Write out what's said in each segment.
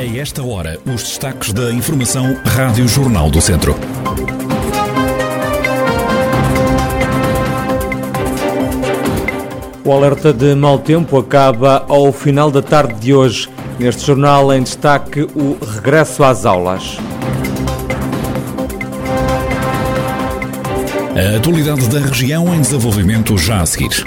A esta hora, os destaques da Informação Rádio Jornal do Centro. O alerta de mau tempo acaba ao final da tarde de hoje. Neste jornal, em destaque, o regresso às aulas. A atualidade da região em desenvolvimento já a seguir.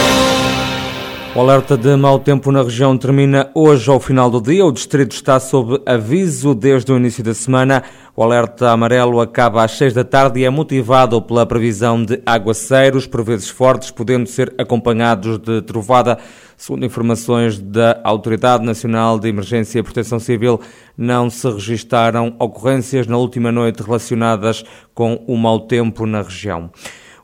O alerta de mau tempo na região termina hoje ao final do dia. O distrito está sob aviso desde o início da semana. O alerta amarelo acaba às 6 da tarde e é motivado pela previsão de aguaceiros, por vezes fortes, podendo ser acompanhados de trovada. Segundo informações da Autoridade Nacional de Emergência e Proteção Civil, não se registaram ocorrências na última noite relacionadas com o mau tempo na região.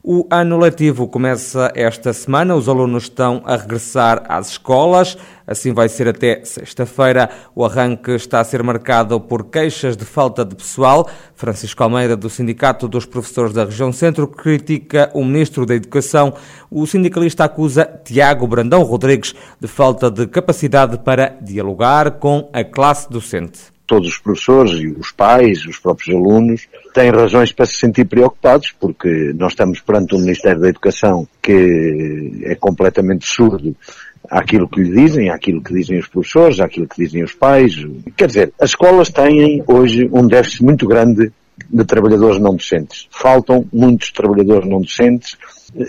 O ano letivo começa esta semana, os alunos estão a regressar às escolas, assim vai ser até sexta-feira. O arranque está a ser marcado por queixas de falta de pessoal. Francisco Almeida, do Sindicato dos Professores da Região Centro, critica o Ministro da Educação. O sindicalista acusa Tiago Brandão Rodrigues de falta de capacidade para dialogar com a classe docente todos os professores e os pais, os próprios alunos, têm razões para se sentir preocupados, porque nós estamos perante um Ministério da Educação que é completamente surdo àquilo que lhe dizem, àquilo que dizem os professores, àquilo que dizem os pais. Quer dizer, as escolas têm hoje um déficit muito grande de trabalhadores não docentes. Faltam muitos trabalhadores não docentes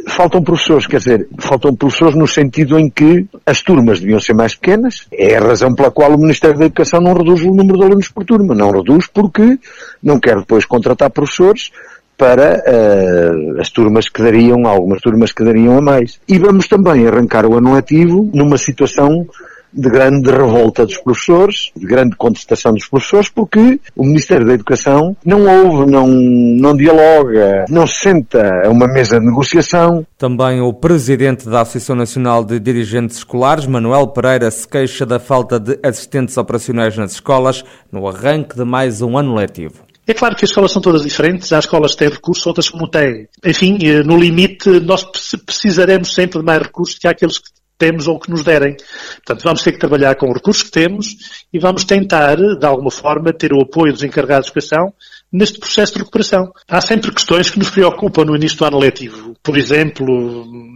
Faltam professores, quer dizer, faltam professores no sentido em que as turmas deviam ser mais pequenas. É a razão pela qual o Ministério da Educação não reduz o número de alunos por turma. Não reduz porque não quer depois contratar professores para uh, as turmas que dariam, algumas turmas que dariam a mais. E vamos também arrancar o ano letivo numa situação de grande revolta dos professores, de grande contestação dos professores, porque o Ministério da Educação não ouve, não, não dialoga, não se senta a uma mesa de negociação. Também o presidente da Associação Nacional de Dirigentes Escolares, Manuel Pereira, se queixa da falta de assistentes operacionais nas escolas no arranque de mais um ano letivo. É claro que as escolas são todas diferentes, há escolas que têm recursos, outras que não têm. Enfim, eh, no limite, nós precisaremos sempre de mais recursos que aqueles que temos ou que nos derem. Portanto, vamos ter que trabalhar com os recursos que temos e vamos tentar, de alguma forma, ter o apoio dos encarregados de educação neste processo de recuperação. Há sempre questões que nos preocupam no início do ano letivo. Por exemplo,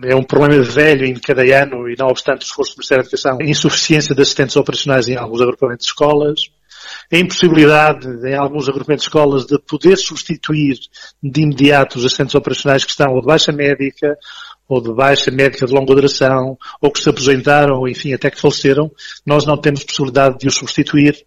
é um problema velho em cada ano e não obstante o esforço do Ministério da Educação, a insuficiência de assistentes operacionais em alguns agrupamentos de escolas, a impossibilidade em alguns agrupamentos de escolas de poder substituir de imediato os assistentes operacionais que estão de baixa médica ou de baixa médica de longa duração, ou que se aposentaram, ou enfim, até que faleceram, nós não temos possibilidade de os substituir.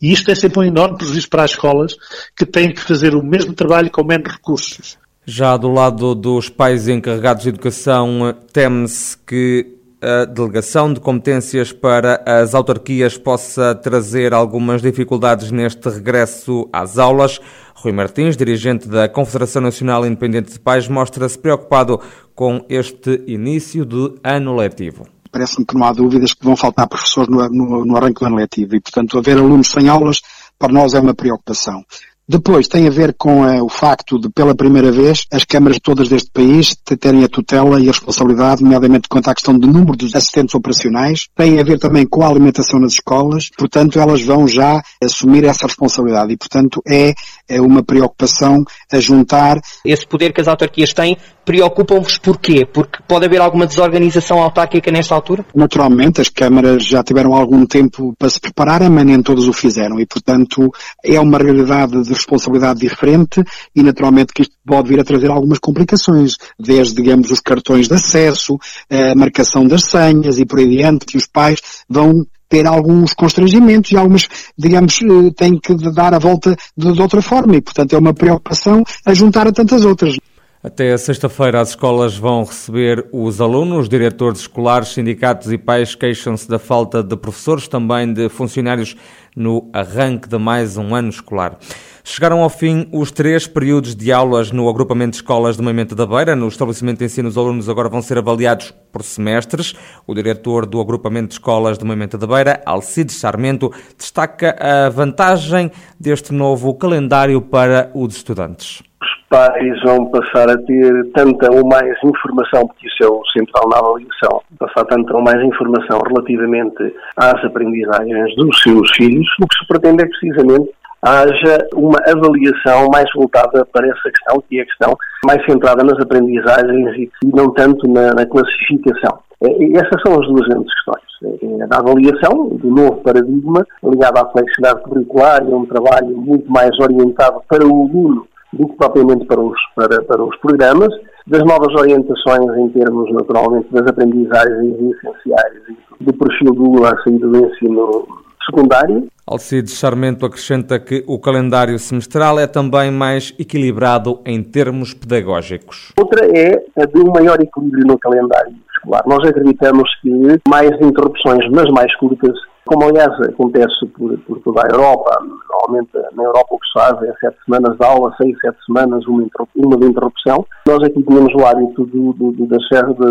E isto é sempre um enorme prejuízo para as escolas, que têm que fazer o mesmo trabalho com menos recursos. Já do lado dos pais encarregados de educação, teme-se que a delegação de competências para as autarquias possa trazer algumas dificuldades neste regresso às aulas. Rui Martins, dirigente da Confederação Nacional Independente de Pais, mostra-se preocupado com este início de ano letivo. Parece-me que não há dúvidas que vão faltar professores no, no, no arranque do ano letivo e, portanto, haver alunos sem aulas para nós é uma preocupação. Depois tem a ver com uh, o facto de, pela primeira vez, as câmaras todas deste país terem a tutela e a responsabilidade, nomeadamente quanto à questão do número dos assistentes operacionais. Tem a ver também com a alimentação nas escolas. Portanto, elas vão já assumir essa responsabilidade e, portanto, é, é uma preocupação a juntar. Esse poder que as autarquias têm preocupam-vos porquê? Porque pode haver alguma desorganização autárquica nesta altura? Naturalmente, as câmaras já tiveram algum tempo para se prepararem, mas nem todas o fizeram e, portanto, é uma realidade de responsabilidade diferente e naturalmente que isto pode vir a trazer algumas complicações, desde, digamos, os cartões de acesso, a marcação das senhas e por aí adiante, que os pais vão ter alguns constrangimentos e algumas, digamos, eh, têm que dar a volta de, de outra forma e, portanto, é uma preocupação a juntar a tantas outras. Até sexta-feira as escolas vão receber os alunos, diretores escolares, sindicatos e pais queixam-se da falta de professores, também de funcionários no arranque de mais um ano escolar. Chegaram ao fim os três períodos de aulas no agrupamento de escolas do Moimento da Beira. No estabelecimento de ensino, os alunos agora vão ser avaliados por semestres. O diretor do agrupamento de escolas do Moimento da Beira, Alcides Sarmento, destaca a vantagem deste novo calendário para os estudantes pais vão passar a ter tanta ou mais informação, porque isso é o central na avaliação, passar tanta ou mais informação relativamente às aprendizagens dos seus filhos, o que se pretende é precisamente haja uma avaliação mais voltada para essa questão, que é a questão mais centrada nas aprendizagens e não tanto na, na classificação. E essas são as duas grandes questões. É a avaliação do novo paradigma, ligado à flexibilidade curricular e a um trabalho muito mais orientado para o aluno do que propriamente para os, para, para os programas, das novas orientações em termos, naturalmente, das aprendizagens essenciais e do perfil do aluno à saída do ensino secundário. Alcides Sarmento acrescenta que o calendário semestral é também mais equilibrado em termos pedagógicos. Outra é a de um maior equilíbrio no calendário escolar. Nós acreditamos que mais interrupções, mas mais curtas, como aliás acontece por, por toda a Europa, normalmente na Europa o que se faz é sete semanas de aula, seis, sete semanas, uma, uma de interrupção. Nós aqui tínhamos o hábito do, do, do, das,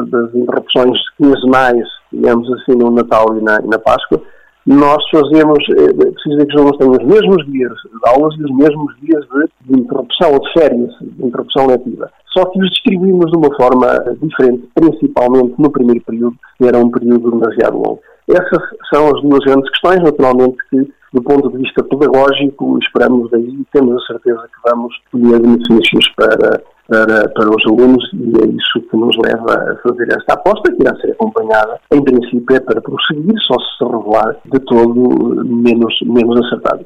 das interrupções quinzenais, digamos assim, no Natal e na, e na Páscoa, nós fazemos, é dizer que os têm os mesmos dias de aulas e os mesmos dias de, de interrupção ou de férias, de interrupção letiva. Só que os distribuímos de uma forma diferente, principalmente no primeiro período, que era um período demasiado longo. Essas são as duas grandes questões, naturalmente, que do ponto de vista pedagógico, esperamos daí e temos a certeza que vamos colher benefícios para, para, para os alunos e é isso que nos leva a fazer esta aposta, que irá ser acompanhada, em princípio, é para prosseguir, só se revelar de todo menos, menos acertado.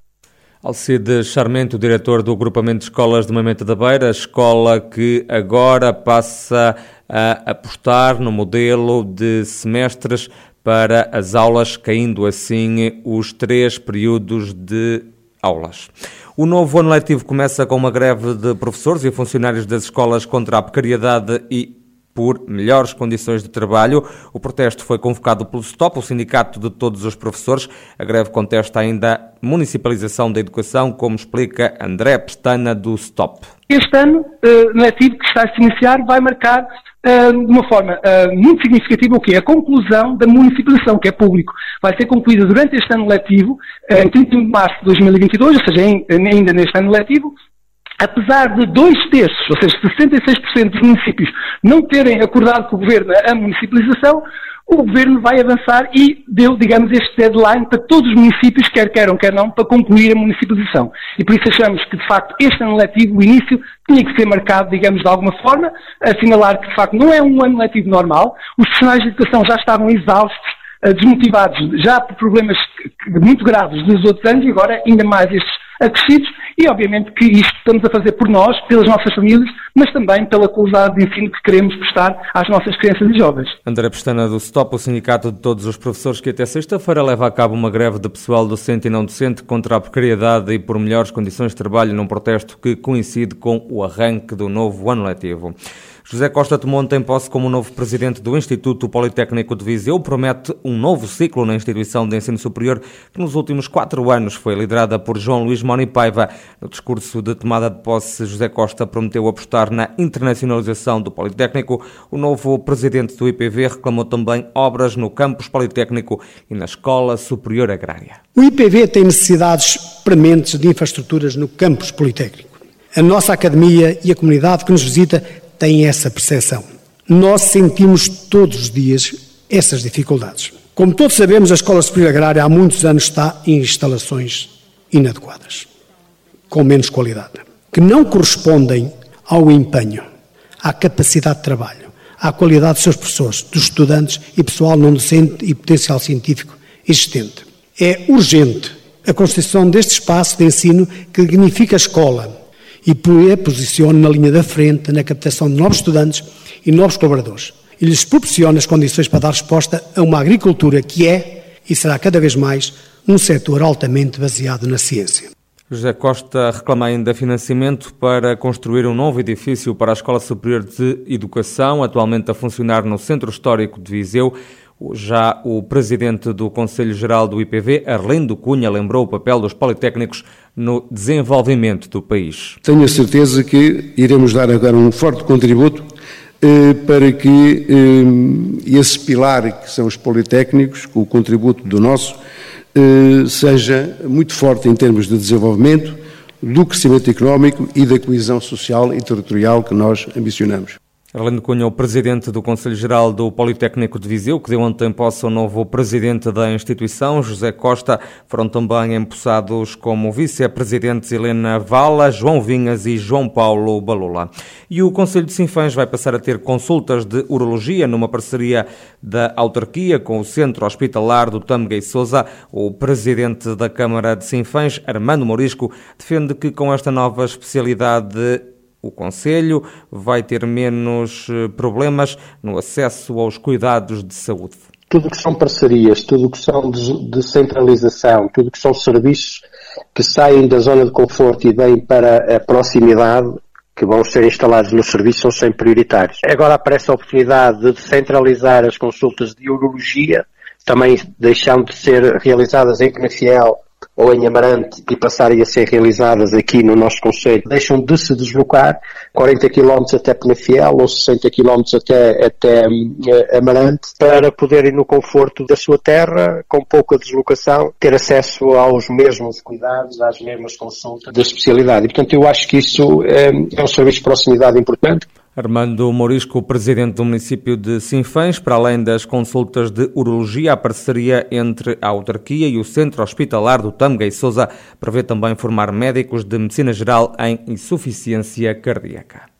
Alcide Charmento, diretor do Agrupamento de Escolas de Moimenta da Beira, escola que agora passa a apostar no modelo de semestres para as aulas, caindo assim os três períodos de aulas. O novo ano letivo começa com uma greve de professores e funcionários das escolas contra a precariedade e por melhores condições de trabalho. O protesto foi convocado pelo STOP, o Sindicato de Todos os Professores. A greve contesta ainda a municipalização da educação, como explica André Pestana, do STOP. Este ano uh, letivo que está a se iniciar vai marcar uh, de uma forma uh, muito significativa o que é a conclusão da municipalização, que é público. Vai ser concluída durante este ano letivo, em 31 de março de 2022, ou seja, ainda neste ano letivo, apesar de dois terços, ou seja, 66% dos municípios não terem acordado com o Governo a municipalização, o Governo vai avançar e deu, digamos, este deadline para todos os municípios, quer queiram, quer não, para concluir a municipalização. E por isso achamos que, de facto, este ano letivo, o início, tinha que ser marcado, digamos, de alguma forma, assinalar que, de facto, não é um ano letivo normal, os profissionais de educação já estavam exaustos, eh, desmotivados, já por problemas muito graves dos outros anos e agora ainda mais estes acrescidos e obviamente que isto estamos a fazer por nós, pelas nossas famílias, mas também pela qualidade de ensino que queremos prestar às nossas crianças e jovens. André Pestana do STOP, o Sindicato de Todos os Professores, que até sexta-feira leva a cabo uma greve de pessoal docente e não docente contra a precariedade e por melhores condições de trabalho num protesto que coincide com o arranque do novo ano letivo. José Costa tomou ontem posse como novo presidente do Instituto Politécnico de Viseu. Promete um novo ciclo na instituição de ensino superior que nos últimos quatro anos foi liderada por João Luís Moni Paiva. No discurso de tomada de posse, José Costa prometeu apostar na internacionalização do Politécnico. O novo presidente do IPV reclamou também obras no campus Politécnico e na Escola Superior Agrária. O IPV tem necessidades prementes de infraestruturas no campus Politécnico. A nossa academia e a comunidade que nos visita têm essa percepção. Nós sentimos todos os dias essas dificuldades. Como todos sabemos, a Escola Superior Agrária há muitos anos está em instalações inadequadas, com menos qualidade, que não correspondem ao empenho, à capacidade de trabalho, à qualidade dos seus professores, dos estudantes e pessoal não docente e potencial científico existente. É urgente a constituição deste espaço de ensino que dignifica a escola e posicione na linha da frente na captação de novos estudantes e novos colaboradores e lhes proporcione as condições para dar resposta a uma agricultura que é e será cada vez mais um setor altamente baseado na ciência. José Costa reclama ainda financiamento para construir um novo edifício para a Escola Superior de Educação, atualmente a funcionar no Centro Histórico de Viseu. Já o presidente do Conselho Geral do IPV, Arlindo Cunha, lembrou o papel dos politécnicos no desenvolvimento do país. Tenho a certeza que iremos dar agora um forte contributo eh, para que eh, esse pilar, que são os politécnicos, com o contributo do nosso, eh, seja muito forte em termos de desenvolvimento, do crescimento económico e da coesão social e territorial que nós ambicionamos. Arlindo Cunha, o presidente do Conselho Geral do Politécnico de Viseu, que deu ontem posse ao novo presidente da instituição, José Costa, foram também empossados como vice-presidentes Helena Vala, João Vinhas e João Paulo Balula. E o Conselho de Sinfãs vai passar a ter consultas de urologia numa parceria da autarquia com o Centro Hospitalar do Tâmega e Sousa. O presidente da Câmara de Sinfãs, Armando Morisco, defende que com esta nova especialidade o Conselho vai ter menos eh, problemas no acesso aos cuidados de saúde. Tudo que são parcerias, tudo que são descentralização, tudo que são serviços que saem da zona de conforto e vêm para a proximidade, que vão ser instalados no serviço, são sempre prioritários. Agora aparece a oportunidade de descentralizar as consultas de urologia, também deixando de ser realizadas em Penafiel ou em Amarante e passarem a ser realizadas aqui no nosso Conselho, deixam de se deslocar 40 km até Penafiel ou 60 km até, até uh, Amarante para poderem no conforto da sua terra, com pouca deslocação, ter acesso aos mesmos cuidados, às mesmas consultas da especialidade. E, portanto, eu acho que isso é, é um serviço de proximidade importante. Armando Morisco, presidente do município de Sinfãs, para além das consultas de urologia, a parceria entre a autarquia e o Centro Hospitalar do Tâmega e Sousa prevê também formar médicos de medicina geral em insuficiência cardíaca.